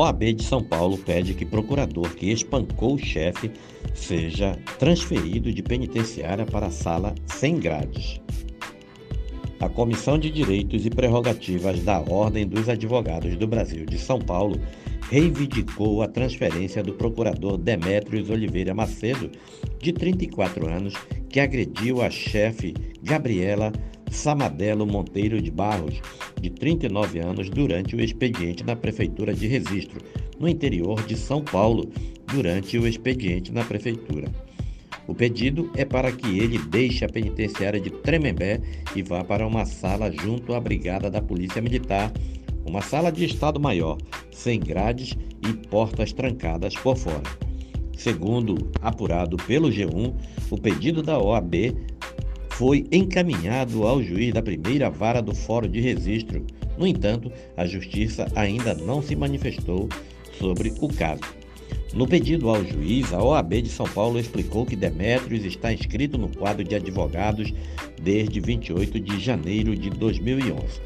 OAB de São Paulo pede que procurador que espancou o chefe seja transferido de penitenciária para a sala sem grades. A Comissão de Direitos e Prerrogativas da Ordem dos Advogados do Brasil de São Paulo reivindicou a transferência do procurador Demétrios Oliveira Macedo, de 34 anos, que agrediu a chefe Gabriela Samadelo Monteiro de Barros, de 39 anos, durante o expediente na Prefeitura de Registro, no interior de São Paulo, durante o expediente na Prefeitura. O pedido é para que ele deixe a penitenciária de Tremembé e vá para uma sala junto à Brigada da Polícia Militar, uma sala de Estado-Maior, sem grades e portas trancadas por fora. Segundo apurado pelo G1, o pedido da OAB foi encaminhado ao juiz da primeira vara do Fórum de Registro. No entanto, a Justiça ainda não se manifestou sobre o caso. No pedido ao juiz, a OAB de São Paulo explicou que Demétrios está inscrito no quadro de advogados desde 28 de janeiro de 2011.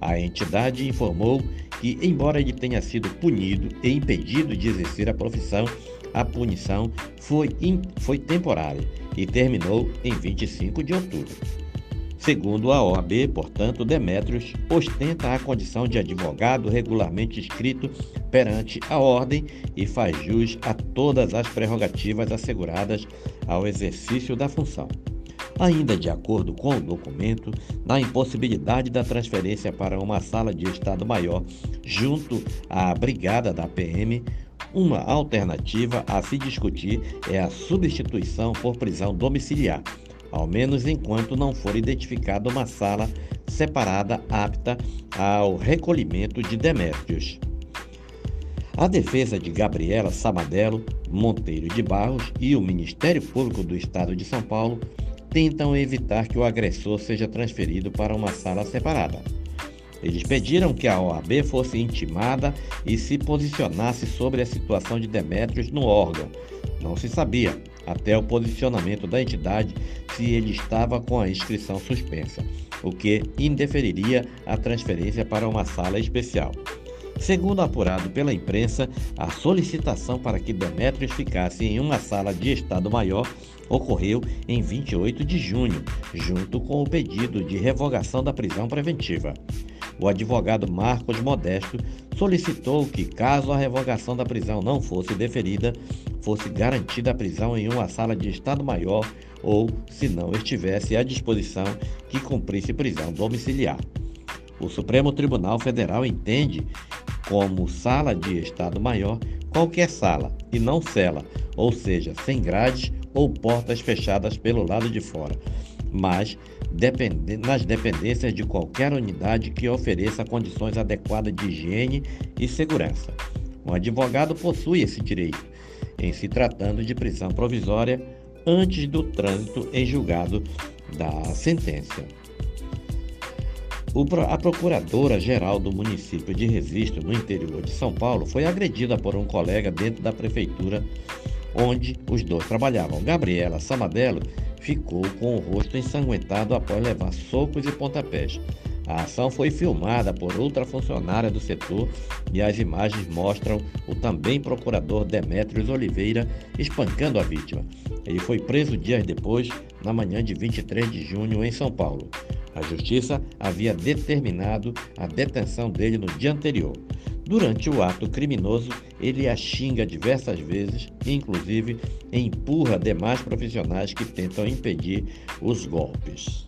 A entidade informou que, embora ele tenha sido punido e impedido de exercer a profissão, a punição foi, foi temporária e terminou em 25 de outubro. Segundo a OAB, portanto, Demétrios ostenta a condição de advogado regularmente inscrito perante a ordem e faz jus a todas as prerrogativas asseguradas ao exercício da função. Ainda de acordo com o documento, na impossibilidade da transferência para uma sala de Estado Maior junto à brigada da PM, uma alternativa a se discutir é a substituição por prisão domiciliar, ao menos enquanto não for identificada uma sala separada apta ao recolhimento de Demétrios. A defesa de Gabriela Samadelo Monteiro de Barros e o Ministério Público do Estado de São Paulo tentam evitar que o agressor seja transferido para uma sala separada. Eles pediram que a OAB fosse intimada e se posicionasse sobre a situação de Demétrios no órgão. Não se sabia, até o posicionamento da entidade, se ele estava com a inscrição suspensa, o que indeferiria a transferência para uma sala especial. Segundo apurado pela imprensa, a solicitação para que Demétrios ficasse em uma sala de Estado Maior ocorreu em 28 de junho, junto com o pedido de revogação da prisão preventiva o advogado Marcos Modesto solicitou que, caso a revogação da prisão não fosse deferida, fosse garantida a prisão em uma sala de Estado Maior ou, se não estivesse à disposição, que cumprisse prisão domiciliar. O Supremo Tribunal Federal entende como sala de Estado Maior qualquer sala e não cela, ou seja, sem grades ou portas fechadas pelo lado de fora, mas nas dependências de qualquer unidade que ofereça condições adequadas de higiene e segurança. Um advogado possui esse direito, em se tratando de prisão provisória antes do trânsito em julgado da sentença. A procuradora-geral do município de Registro, no interior de São Paulo, foi agredida por um colega dentro da prefeitura onde os dois trabalhavam. Gabriela Samadelo ficou com o rosto ensanguentado após levar socos e pontapés. A ação foi filmada por outra funcionária do setor e as imagens mostram o também procurador Demétrios Oliveira espancando a vítima. Ele foi preso dias depois, na manhã de 23 de junho, em São Paulo. A justiça havia determinado a detenção dele no dia anterior. Durante o ato criminoso, ele a xinga diversas vezes, inclusive empurra demais profissionais que tentam impedir os golpes.